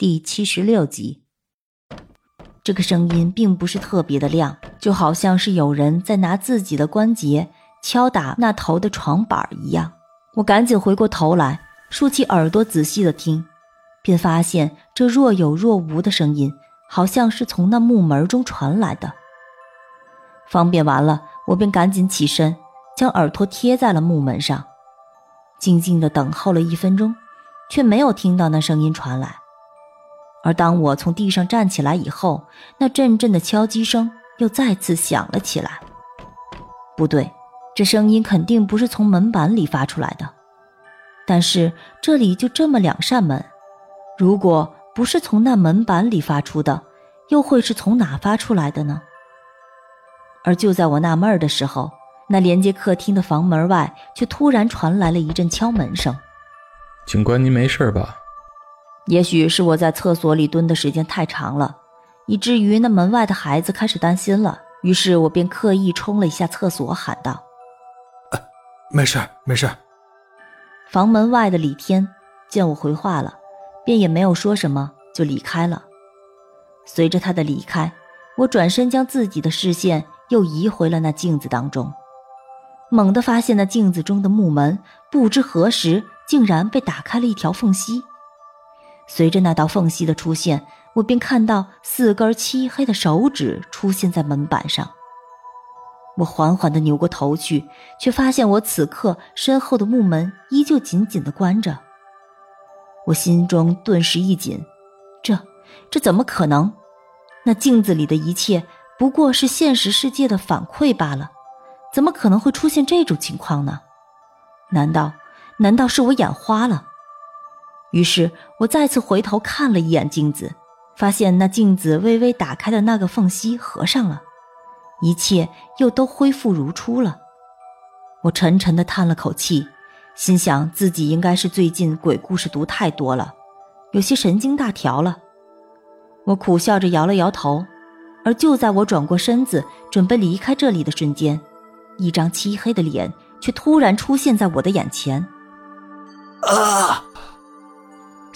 第七十六集。这个声音并不是特别的亮，就好像是有人在拿自己的关节敲打那头的床板一样。我赶紧回过头来，竖起耳朵仔细的听，便发现这若有若无的声音，好像是从那木门中传来的。方便完了，我便赶紧起身，将耳朵贴在了木门上，静静的等候了一分钟，却没有听到那声音传来。而当我从地上站起来以后，那阵阵的敲击声又再次响了起来。不对，这声音肯定不是从门板里发出来的。但是这里就这么两扇门，如果不是从那门板里发出的，又会是从哪发出来的呢？而就在我纳闷的时候，那连接客厅的房门外却突然传来了一阵敲门声。警官，您没事吧？也许是我在厕所里蹲的时间太长了，以至于那门外的孩子开始担心了。于是我便刻意冲了一下厕所，喊道：“没事，没事。”房门外的李天见我回话了，便也没有说什么，就离开了。随着他的离开，我转身将自己的视线又移回了那镜子当中，猛地发现那镜子中的木门不知何时竟然被打开了一条缝隙。随着那道缝隙的出现，我便看到四根漆黑的手指出现在门板上。我缓缓地扭过头去，却发现我此刻身后的木门依旧紧紧地关着。我心中顿时一紧，这这怎么可能？那镜子里的一切不过是现实世界的反馈罢了，怎么可能会出现这种情况呢？难道难道是我眼花了？于是我再次回头看了一眼镜子，发现那镜子微微打开的那个缝隙合上了，一切又都恢复如初了。我沉沉地叹了口气，心想自己应该是最近鬼故事读太多了，有些神经大条了。我苦笑着摇了摇头，而就在我转过身子准备离开这里的瞬间，一张漆黑的脸却突然出现在我的眼前。啊！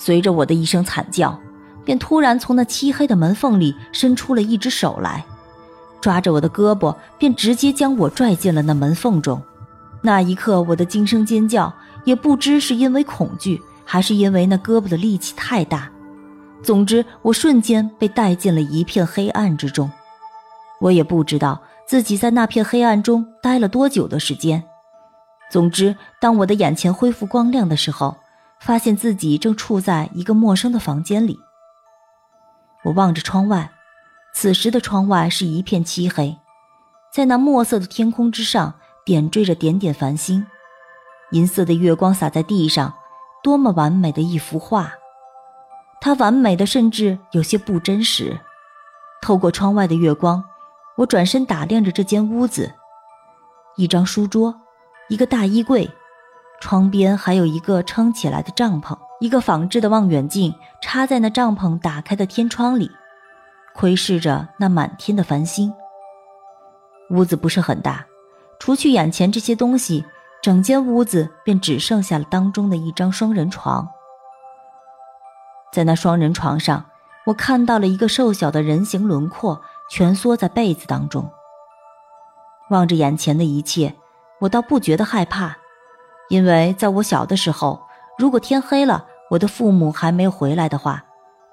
随着我的一声惨叫，便突然从那漆黑的门缝里伸出了一只手来，抓着我的胳膊，便直接将我拽进了那门缝中。那一刻，我的惊声尖叫，也不知是因为恐惧，还是因为那胳膊的力气太大。总之，我瞬间被带进了一片黑暗之中。我也不知道自己在那片黑暗中待了多久的时间。总之，当我的眼前恢复光亮的时候，发现自己正处在一个陌生的房间里。我望着窗外，此时的窗外是一片漆黑，在那墨色的天空之上点缀着点点繁星，银色的月光洒在地上，多么完美的一幅画！它完美的甚至有些不真实。透过窗外的月光，我转身打量着这间屋子：一张书桌，一个大衣柜。窗边还有一个撑起来的帐篷，一个仿制的望远镜插在那帐篷打开的天窗里，窥视着那满天的繁星。屋子不是很大，除去眼前这些东西，整间屋子便只剩下了当中的一张双人床。在那双人床上，我看到了一个瘦小的人形轮廓蜷缩在被子当中。望着眼前的一切，我倒不觉得害怕。因为在我小的时候，如果天黑了，我的父母还没有回来的话，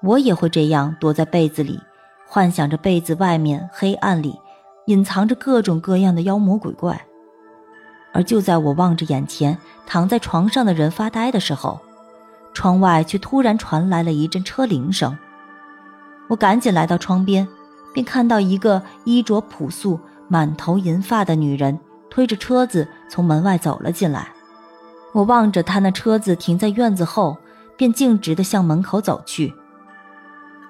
我也会这样躲在被子里，幻想着被子外面黑暗里隐藏着各种各样的妖魔鬼怪。而就在我望着眼前躺在床上的人发呆的时候，窗外却突然传来了一阵车铃声。我赶紧来到窗边，便看到一个衣着朴素、满头银发的女人推着车子从门外走了进来。我望着他那车子停在院子后，便径直地向门口走去。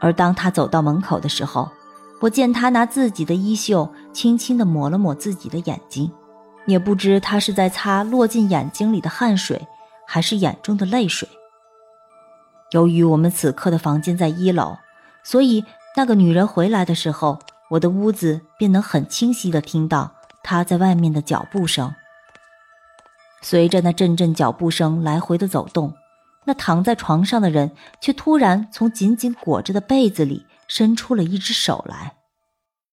而当他走到门口的时候，我见他拿自己的衣袖轻轻地抹了抹自己的眼睛，也不知他是在擦落进眼睛里的汗水，还是眼中的泪水。由于我们此刻的房间在一楼，所以那个女人回来的时候，我的屋子便能很清晰地听到她在外面的脚步声。随着那阵阵脚步声来回的走动，那躺在床上的人却突然从紧紧裹着的被子里伸出了一只手来。